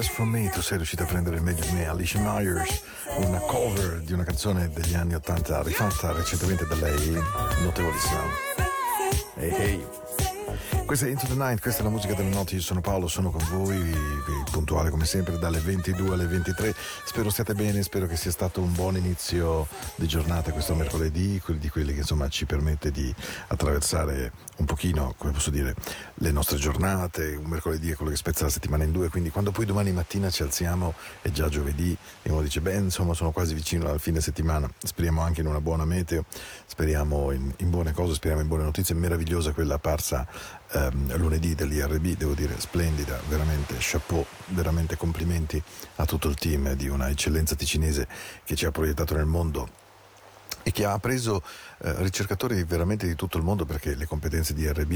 Best For Me, tu sei riuscito a prendere il meglio di me, Alicia Myers, una cover di una canzone degli anni 80 rifatta recentemente da lei, notevolissima. Hey hey. Questa è Into the Night, questa è la musica delle notti, io sono Paolo, sono con voi, puntuale come sempre dalle 22 alle 23. Spero stiate bene, spero che sia stato un buon inizio di giornata questo mercoledì, di quelli che insomma ci permette di attraversare un pochino, come posso dire, le nostre giornate. Un mercoledì è quello che spezza la settimana in due, quindi quando poi domani mattina ci alziamo è già giovedì e uno dice, beh insomma sono quasi vicino al fine settimana, speriamo anche in una buona meteo, speriamo in, in buone cose, speriamo in buone notizie, meravigliosa quella apparsa ehm, lunedì dell'IRB, devo dire splendida, veramente chapeau, veramente complimenti a tutto il team di una eccellenza ticinese che ci ha proiettato nel mondo e che ha preso eh, ricercatori veramente di tutto il mondo perché le competenze di RB,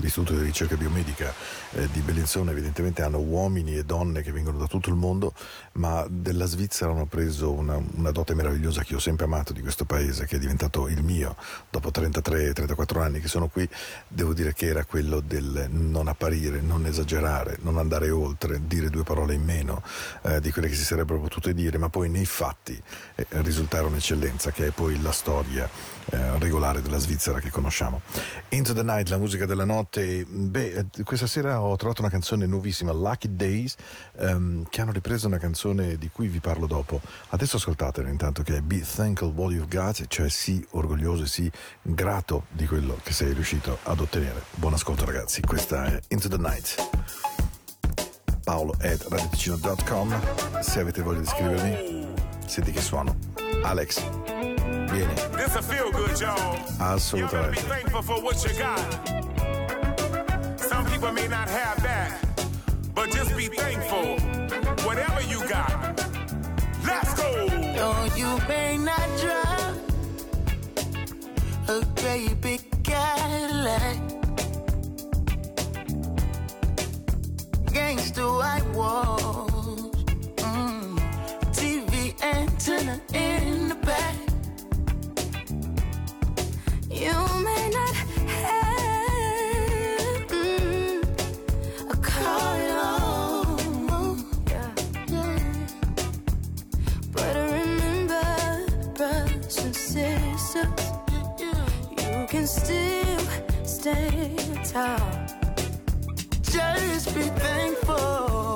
l'Istituto di ricerca biomedica eh, di Bellinzona evidentemente hanno uomini e donne che vengono da tutto il mondo, ma della Svizzera hanno preso una, una dote meravigliosa che ho sempre amato di questo paese, che è diventato il mio dopo 33-34 anni che sono qui, devo dire che era quello del non apparire, non esagerare, non andare oltre, dire due parole in meno eh, di quelle che si sarebbero potute dire, ma poi nei fatti eh, risultare un'eccellenza che è poi la storia eh, regolare della Svizzera che conosciamo. Into the Night, la musica della notte. Beh, eh, questa sera ho trovato una canzone nuovissima, Lucky Days, ehm, che hanno ripreso una canzone di cui vi parlo dopo. Adesso ascoltatela intanto che è Be Thankful What You've Got, cioè sii orgoglioso e sii grato di quello che sei riuscito ad ottenere. Buon ascolto ragazzi, questa è Into the Night. Paolo at radioticino.com se avete voglia di scrivermi senti che suono Alex Vieni. This a feel good, y'all. Assolutamente. You gotta be thankful for what you got. Some people may not have that, but just be thankful. Whatever you got. Let's go. Though you may not drive a great big Cadillac. Gangsta white walls. Mm. TV antenna in the back. Still stand tall. Just be thankful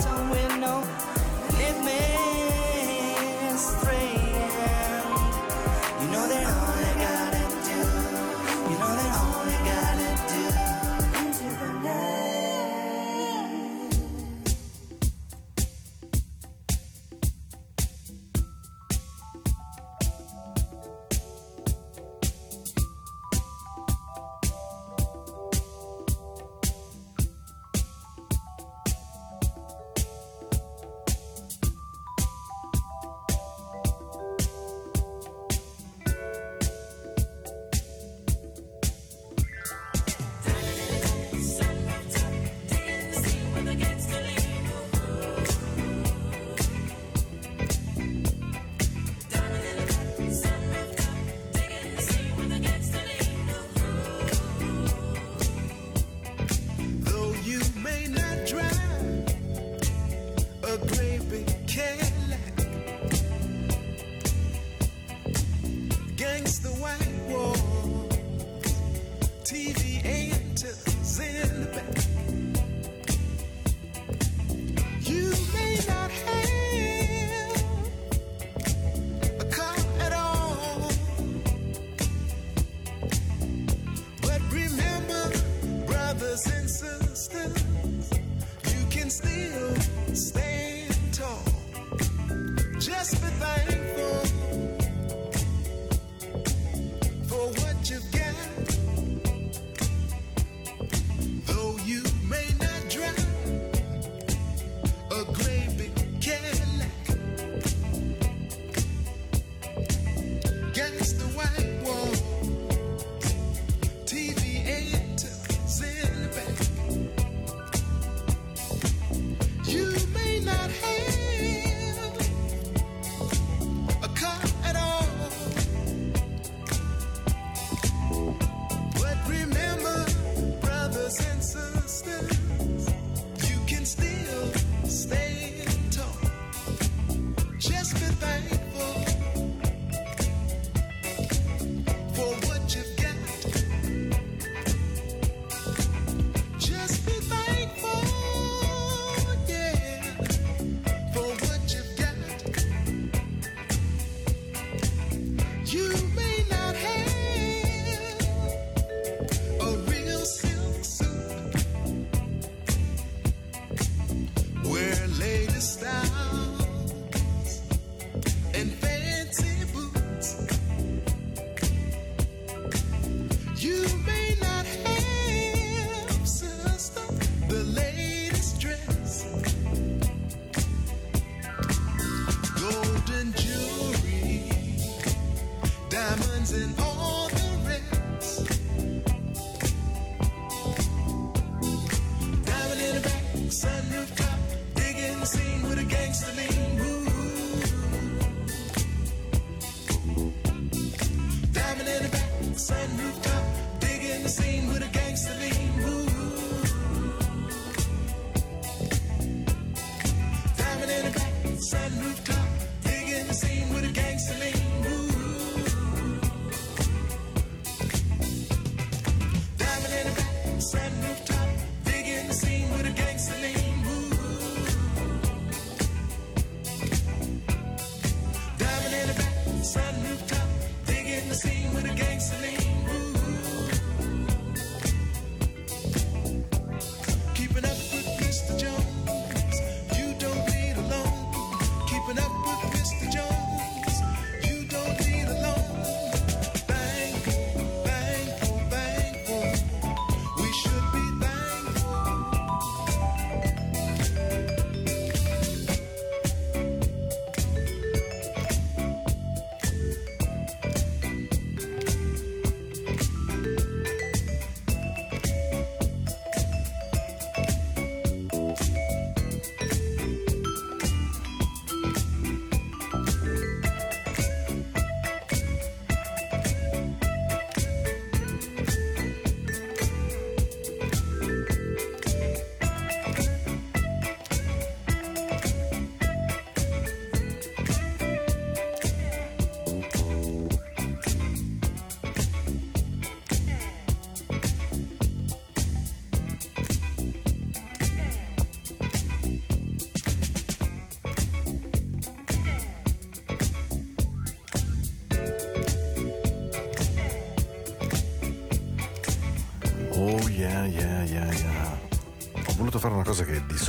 somewhere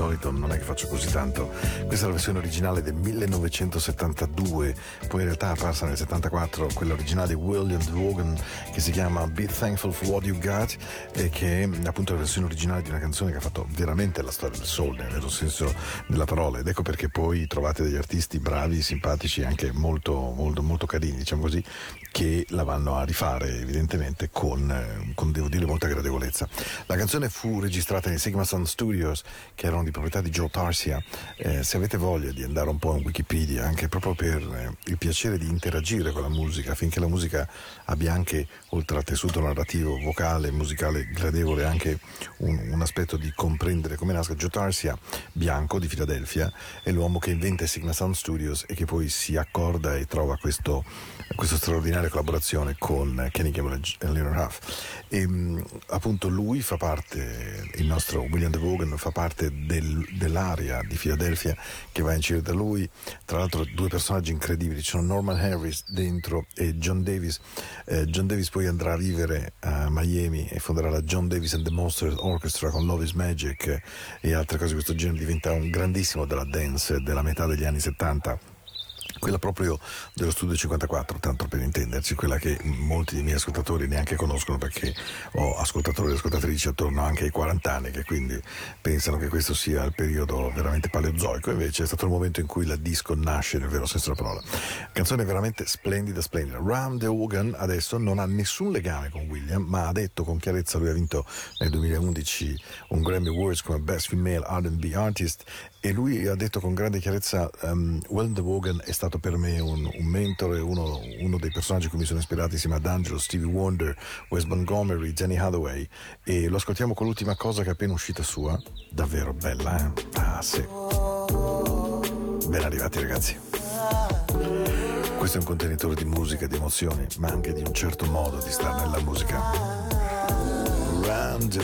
solito non è che faccio così tanto. Questa è la versione originale del 1972, poi in realtà apparsa nel 74 quella originale di William Vaughan che si chiama Be Thankful for What You Got e che è appunto la versione originale di una canzone che ha fatto veramente la storia del soul nel vero senso della parola ed ecco perché poi trovate degli artisti bravi, simpatici e anche molto, molto, molto carini, diciamo così, che la vanno a rifare evidentemente con, eh, con devo dire, molta gradevolezza. La canzone fu registrata nei Sigma Sound Studios che erano di proprietà di Joe Tarsia. Eh, se avete voglia di andare un po' in Wikipedia, anche proprio per eh, il piacere di interagire con la musica, affinché la musica abbia anche, oltre al tessuto narrativo, vocale, musicale, gradevole, anche un, un aspetto di comprendere come nasca. Joe Tarsia, bianco di Filadelfia, è l'uomo che inventa i Sigma Sound Studios e che poi si accorda e trova questo, questa straordinaria collaborazione con Kenny Gamble e Leonard Huff. E, mh, appunto lui fa parte, il nostro William DeVogan fa parte del, dell'area di Filadelfia che va in giro da lui, tra l'altro due personaggi incredibili, ci sono Norman Harris dentro e John Davis. Eh, John Davis poi andrà a vivere a Miami e fonderà la John Davis and the Monsters Orchestra con Love is Magic e altre cose di questo genere, diventa un grandissimo della dance della metà degli anni 70 quella proprio dello studio 54, tanto per intenderci, quella che molti dei miei ascoltatori neanche conoscono perché ho ascoltatori e ascoltatrici attorno anche ai 40 anni che quindi pensano che questo sia il periodo veramente paleozoico, invece è stato il momento in cui la disco nasce nel vero senso della parola. Canzone veramente splendida, splendida. Ram De Hogan adesso non ha nessun legame con William, ma ha detto con chiarezza, lui ha vinto nel 2011 un Grammy Awards come Best Female R&B Artist e lui ha detto con grande chiarezza um, William De Hogan è stato per me un, un mentore, uno, uno, dei personaggi a cui mi sono ispirato insieme ad Angelo, Stevie Wonder, Wes Montgomery, Jenny Hathaway e lo ascoltiamo con l'ultima cosa che è appena uscita sua, davvero bella, eh? Ah sì. Ben arrivati ragazzi. Questo è un contenitore di musica di emozioni, ma anche di un certo modo di stare nella musica. Ram De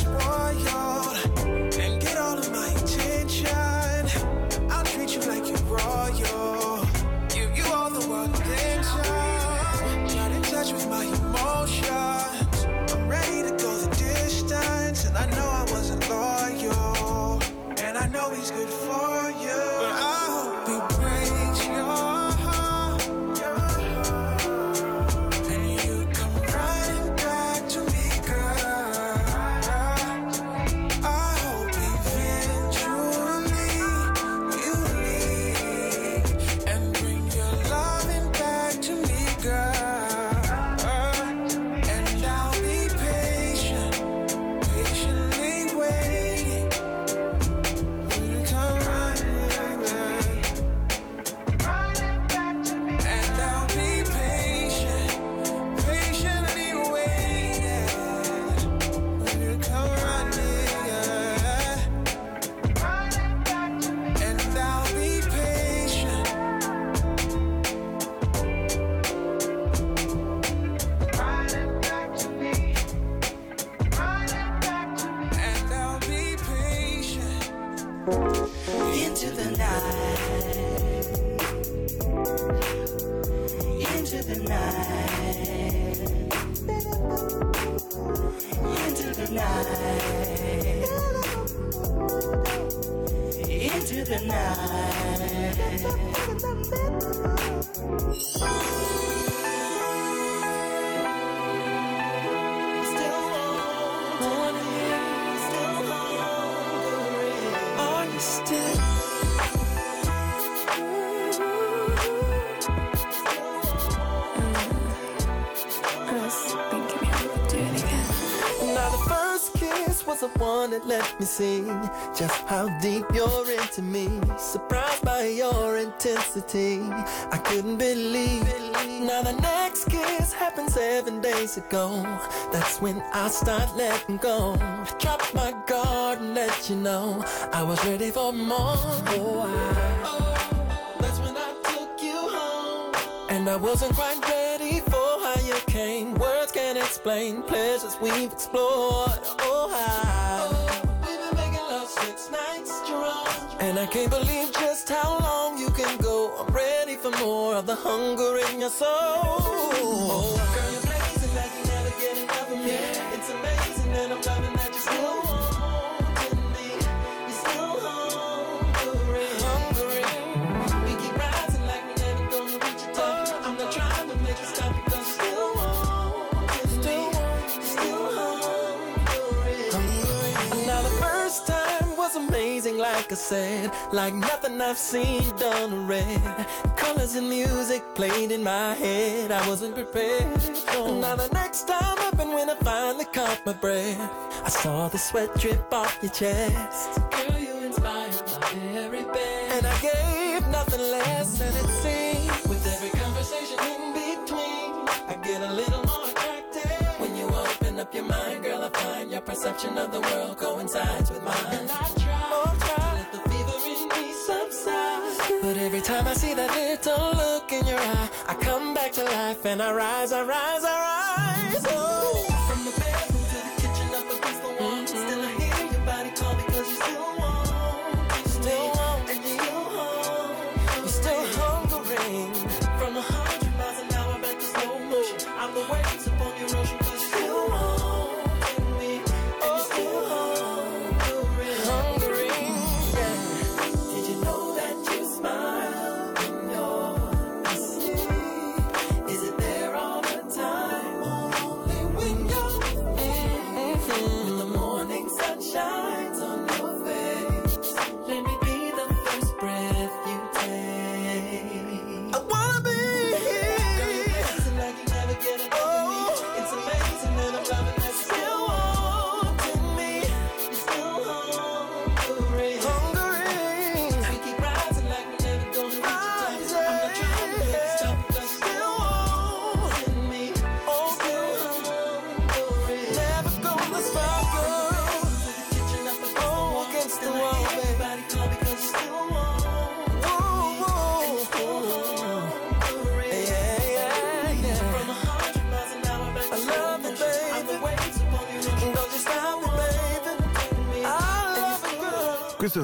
was the one that let me see just how deep you're into me. Surprised by your intensity, I couldn't believe. Now the next kiss happened seven days ago. That's when I start letting go. Drop my guard and let you know I was ready for more. Oh, I, oh, that's when I took you home. And I wasn't quite ready Explain pleasures we've explored. Oh, how we've been making love six nights strong. And I can't believe just how long you can go. I'm ready for more of the hunger in your soul. Oh, like I said. Like nothing I've seen done or read. Colors and music played in my head. I wasn't prepared. Now the next time up and when I finally caught my breath, I saw the sweat drip off your chest. Girl, you inspired my very best. And I gave nothing less, than it seemed with every conversation in between, I get a little more attracted. When you open up your mind, girl, I find your perception of the world coincides with mine. But every time I see that little look in your eye, I come back to life and I rise, I rise, I rise. Oh.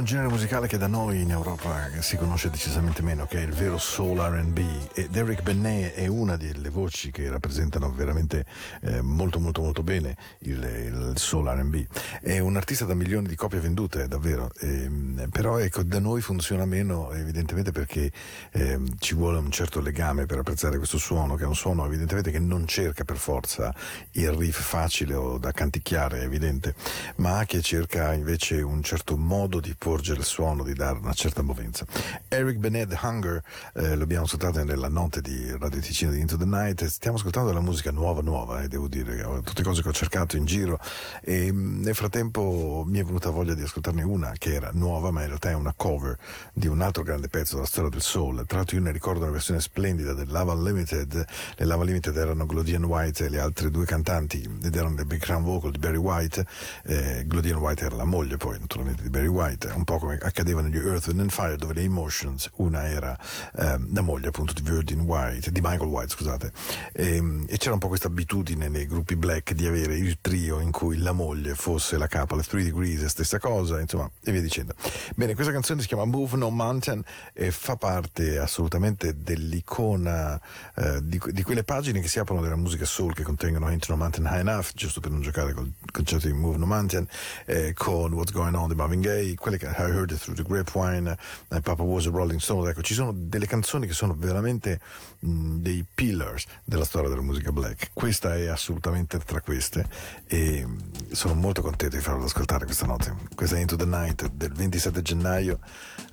Genere musicale che da noi in Europa si conosce decisamente meno, che è il vero soul RB ed Eric Benet è una delle voci che rappresentano veramente eh, molto molto molto bene il, il, soul RB. È un artista da milioni di copie vendute, davvero, eh, però ecco, da noi funziona meno evidentemente perché eh, ci vuole un certo legame per apprezzare questo suono, che è un suono evidentemente che non cerca per forza il riff facile o da canticchiare, è evidente, ma che cerca invece un certo modo di porgere il suono, di dare una certa movenza. Eric Benet Hunger eh, l'abbiamo ascoltato nella notte di Radio Ticino di Into the Night, stiamo ascoltando la musica nuova nuova, eh, devo dire, tutte cose che ho cercato in giro. E mm, nel frattempo mi è venuta voglia di ascoltarne una che era nuova ma in realtà è una cover di un altro grande pezzo della storia del soul, tra l'altro io ne ricordo una versione splendida del Lava Limited, le Lava Limited erano Glodian White e le altre due cantanti ed erano le background vocal di Barry White, eh, Glodian White era la moglie poi naturalmente di Barry White un po' come accadeva negli Earth, and Fire, dove le Emotions, una era ehm, la moglie appunto di Virgin White, di Michael White, scusate, e, ehm, e, c'era un po' questa abitudine nei gruppi black di avere il trio in cui la moglie fosse la capa, le Three Degrees, stessa cosa, insomma, e via dicendo. Bene, questa canzone si chiama Move No Mountain e fa parte assolutamente dell'icona eh, di, di, quelle pagine che si aprono della musica soul che contengono Ain't No Mountain High Enough, giusto per non giocare col concetto di Move No Mountain, eh, con What's Going On di Marvin Gaye, quelle che I Heard Through the Grapevine, uh, Papa Was a Rolling Stone, ecco, ci sono delle canzoni che sono veramente mh, dei pillars della storia della musica black. Questa è assolutamente tra queste e mh, sono molto contento di farlo ascoltare questa notte. Questa è Into the Night del 27 gennaio,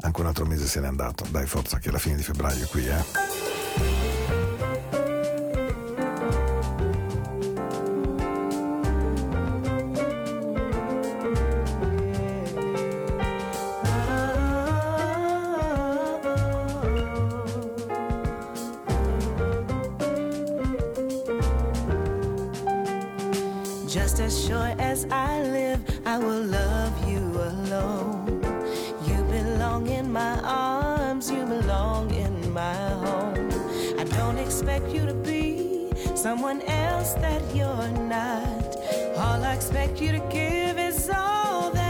anche un altro mese se n'è andato. Dai, forza, che è la fine di febbraio qui, eh. Someone else that you're not. All I expect you to give is all that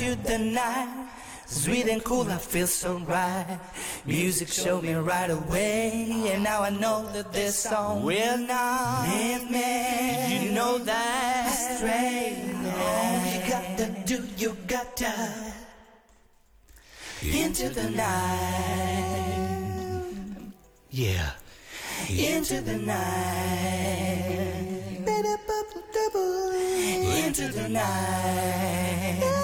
into the night. Sweet and cool, I feel so right. Music showed me right away, and now I know that this song will not leave me. You know that straight. All you gotta do, you gotta into the night. Yeah, into the night. Into the night.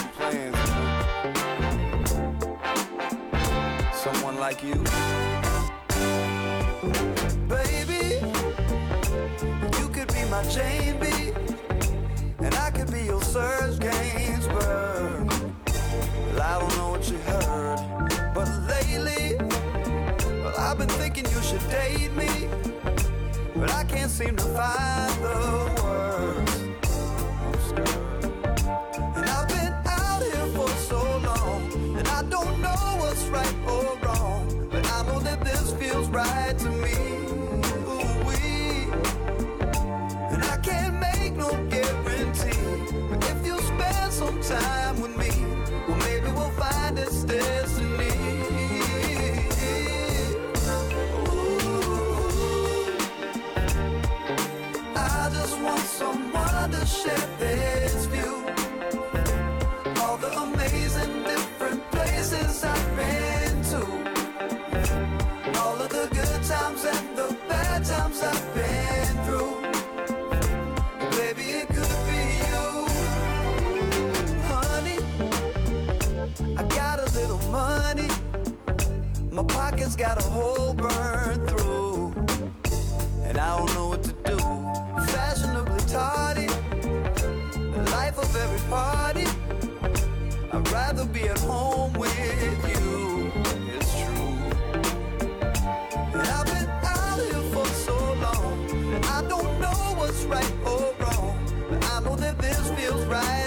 like you. Baby, you could be my B. And I could be your Serge Gainsbourg. Well, I don't know what you heard, but lately, well, I've been thinking you should date me, but I can't seem to find the words. And I've been out here for so long, and I don't know what's right feels right to me. And I can't make no guarantee. But if you spend some time with me, well, maybe we'll find it's destiny. Ooh. I just want someone to share this view. All the amazing different places I've been rather be at home with you. It's true. And I've been out here for so long. I don't know what's right or wrong. But I know that this feels right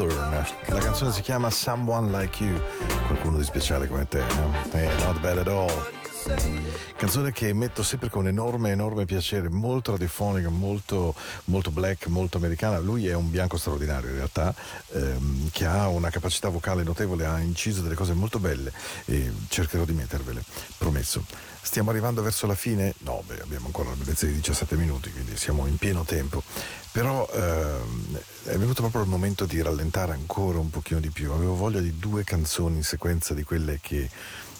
Hawthorne. La canzone si chiama Someone Like You. Qualcuno di speciale come te, no? Eh, not bad at all. Canzone che metto sempre con enorme, enorme piacere, molto radiofonica, molto, molto black, molto americana. Lui è un bianco straordinario in realtà, ehm, che ha una capacità vocale notevole, ha inciso delle cose molto belle e cercherò di mettervele, promesso. Stiamo arrivando verso la fine? No, beh, abbiamo ancora la bellezza di 17 minuti, quindi siamo in pieno tempo. Però ehm, è venuto proprio il momento di rallentare ancora un pochino di più. Avevo voglia di due canzoni in sequenza di quelle che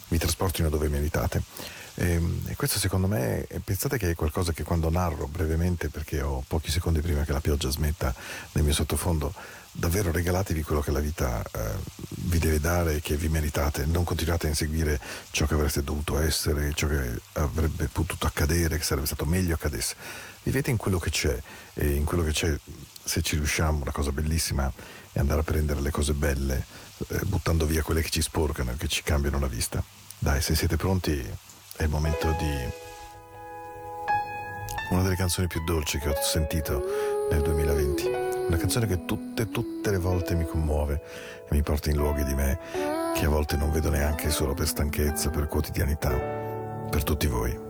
mi trasportino dove meritate. E, ehm, e, questo secondo me, pensate che è qualcosa che quando narro brevemente, perché ho pochi secondi prima che la pioggia smetta nel mio sottofondo, davvero regalatevi quello che la vita eh, vi deve dare e che vi meritate, non continuate a inseguire ciò che avreste dovuto essere, ciò che avrebbe potuto accadere, che sarebbe stato meglio accadesse. Vivete in quello che c'è e in quello che c'è, se ci riusciamo, una cosa bellissima è andare a prendere le cose belle, eh, buttando via quelle che ci sporcano e che ci cambiano la vista. Dai, se siete pronti è il momento di una delle canzoni più dolci che ho sentito nel 2020. Una canzone che tutte, tutte le volte mi commuove e mi porta in luoghi di me che a volte non vedo neanche solo per stanchezza, per quotidianità, per tutti voi.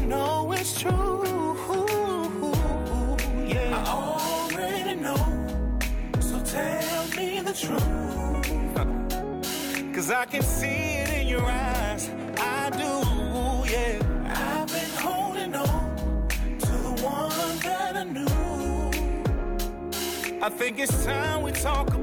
Know it's true. Yeah, I already know. So tell me the truth. Cause I can see it in your eyes. I do, yeah. I've been holding on to the one that I knew. I think it's time we talk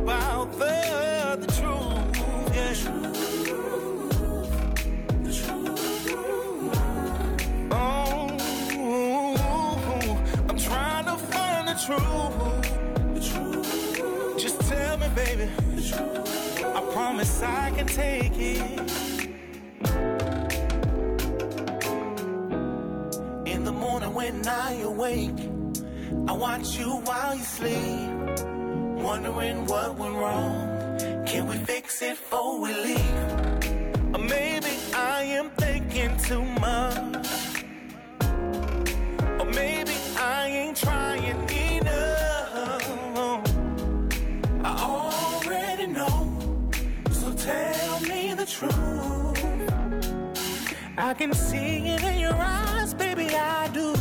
baby. I promise I can take it. In the morning when I awake, I watch you while you sleep. Wondering what went wrong. Can we fix it before we leave? Or maybe I am thinking too much. I can see it in your eyes, baby. I do.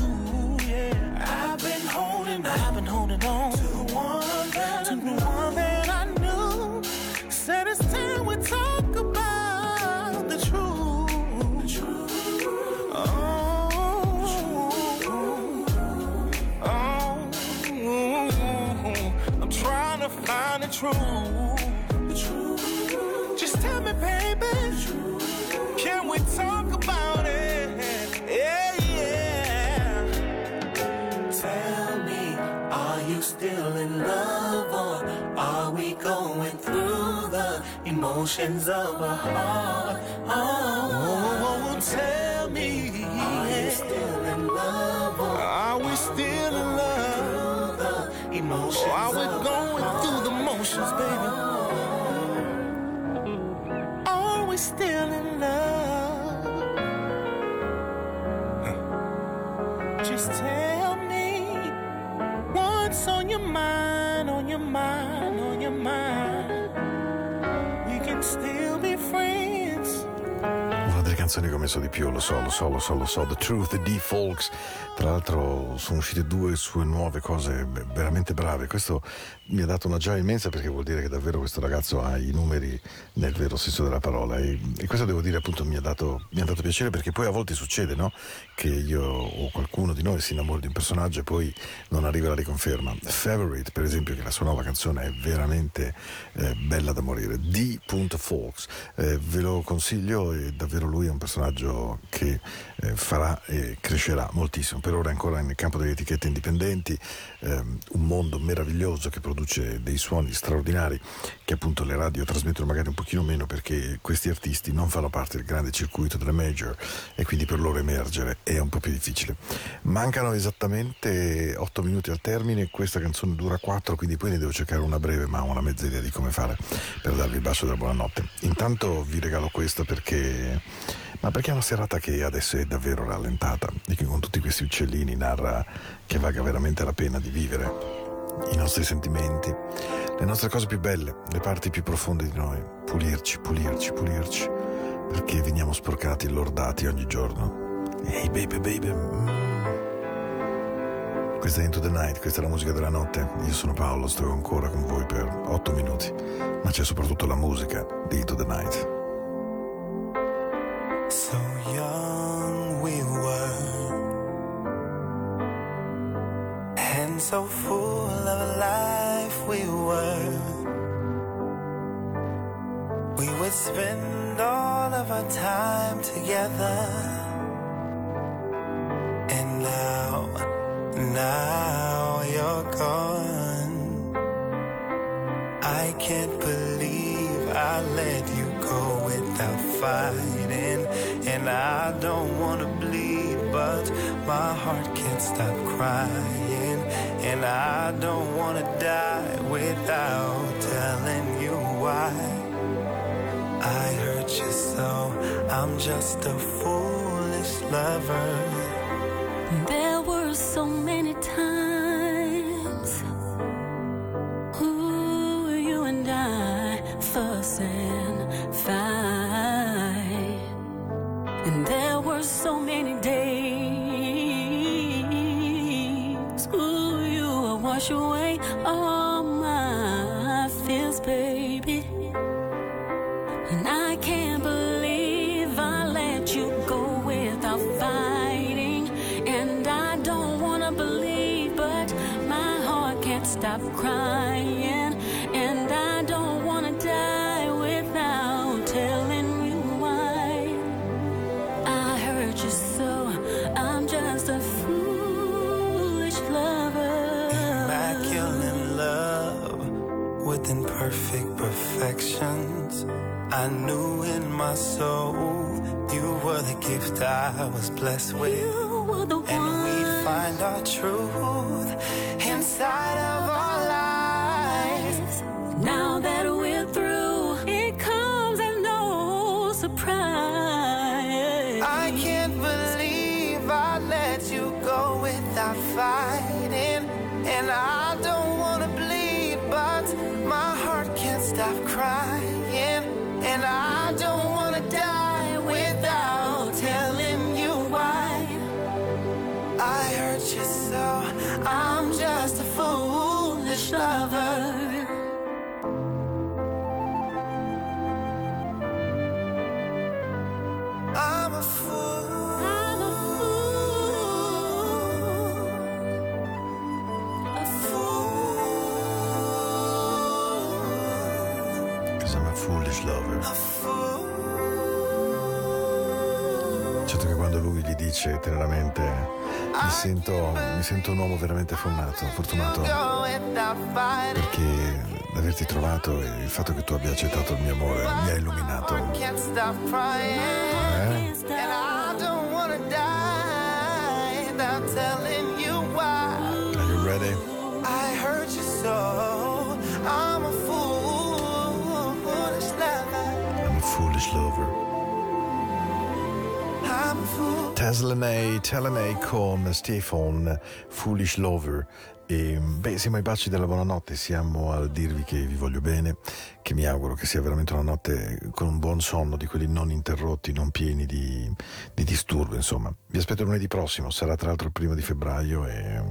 Yeah. I've been holding, I've been holding on to the one that to the one that I knew. Said it's time we talk about the truth. The truth. Oh. Oh. I'm trying to find the truth. Emotions of a heart? Oh, tell me, are you still in love are we still in love? Or are we going through the motions, baby? Canzoni che ho messo di più, lo so, lo so, lo so, lo so, The Truth, The D-Folks. Tra l'altro sono uscite due sue nuove cose veramente brave. Questo mi ha dato una gioia immensa perché vuol dire che davvero questo ragazzo ha i numeri nel vero senso della parola. E, e questo devo dire appunto mi ha, dato, mi ha dato piacere perché poi a volte succede, no? Che io o qualcuno di noi si innamora di un personaggio e poi non arriva la riconferma. Favorite, per esempio, che la sua nuova canzone è veramente eh, bella da morire. D.Folks. Eh, ve lo consiglio e davvero lui è un personaggio che eh, farà e crescerà moltissimo. Per ora è ancora nel campo delle etichette indipendenti, ehm, un mondo meraviglioso che produce dei suoni straordinari che appunto le radio trasmettono magari un pochino meno perché questi artisti non fanno parte del grande circuito delle major e quindi per loro emergere è un po' più difficile. Mancano esattamente 8 minuti al termine, questa canzone dura 4, quindi poi ne devo cercare una breve ma una mezza idea di come fare per darvi il bacio della buonanotte. Intanto vi regalo questa perché ma perché è una serata che adesso è davvero rallentata e che con tutti questi uccellini narra che valga veramente la pena di vivere i nostri sentimenti, le nostre cose più belle, le parti più profonde di noi, pulirci, pulirci, pulirci, perché veniamo sporcati e lordati ogni giorno. Ehi hey baby baby. Mm. Questa è Into the Night, questa è la musica della notte. Io sono Paolo, sto ancora con voi per 8 minuti, ma c'è soprattutto la musica di Into the Night. So young we were, and so full of life we were. We would spend all of our time together, and now, now you're gone. I can't believe I let you go without fighting. And I don't wanna bleed, but my heart can't stop crying. And I don't wanna die without telling you why. I hurt you so, I'm just a foolish lover. There wash I was blessed with. you and we'd find our truth dice teneramente mi sento, mi sento un uomo veramente fortunato, fortunato perché l'averti trovato e il fatto che tu abbia accettato il mio amore mi ha illuminato. Eh? Are you ready? I hurt you so. I'm a a foolish lover. I'm a fool. Teslanei, Telenei con Stefan, Foolish Lover. E, beh, siamo ai baci della buonanotte, siamo al dirvi che vi voglio bene, che mi auguro che sia veramente una notte con un buon sonno, di quelli non interrotti, non pieni di, di disturbo, insomma. Vi aspetto lunedì prossimo, sarà tra l'altro il primo di febbraio e,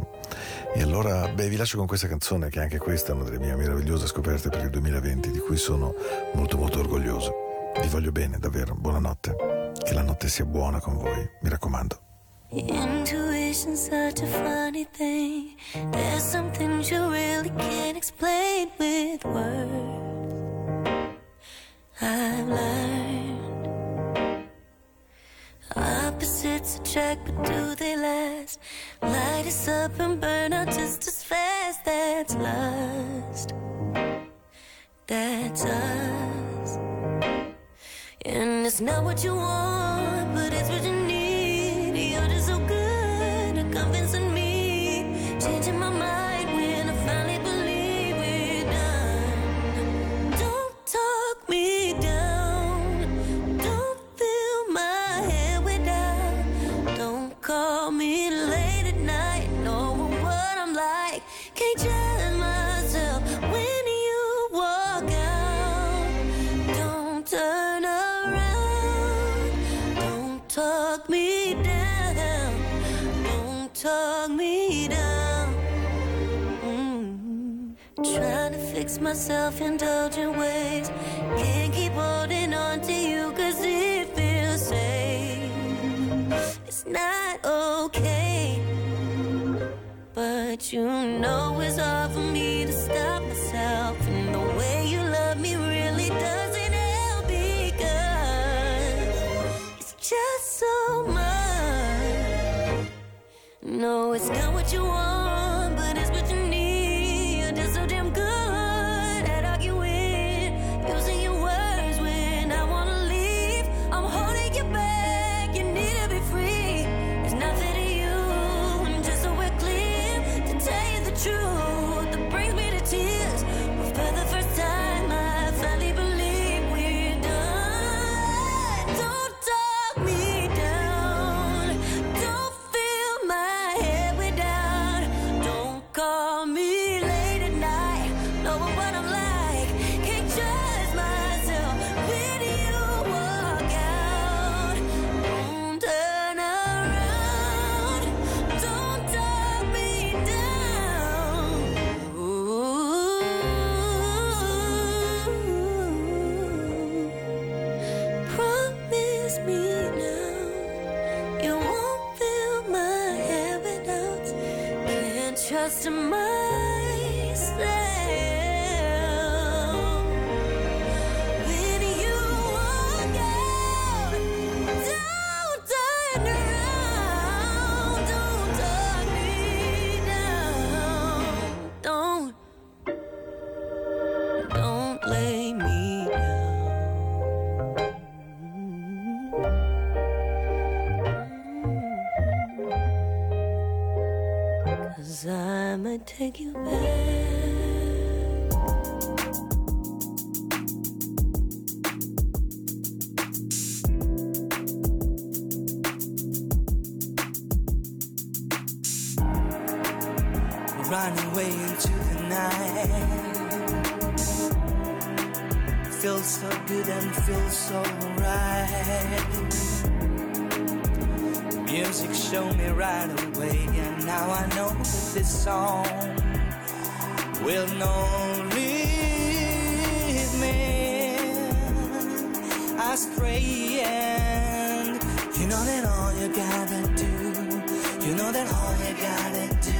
e allora, beh, vi lascio con questa canzone, che anche questa è una delle mie meravigliose scoperte per il 2020, di cui sono molto molto orgoglioso. Vi voglio bene, davvero, buonanotte. Che la notte sia buona con voi, mi raccomando. Intuition's such a funny thing. There's some things you really can't explain with words. I've learned opposites attract, but do they last? Light us up and burn out just as fast. That's lust. That's us. It's not what you want, but it's what you need. to my Music me right away, and now I know that this song will not lead me astray. And you know that all you gotta do, you know that all you gotta do.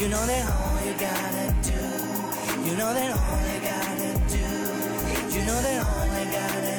You know that all you gotta do. You know that all you gotta do. You know that all you gotta do.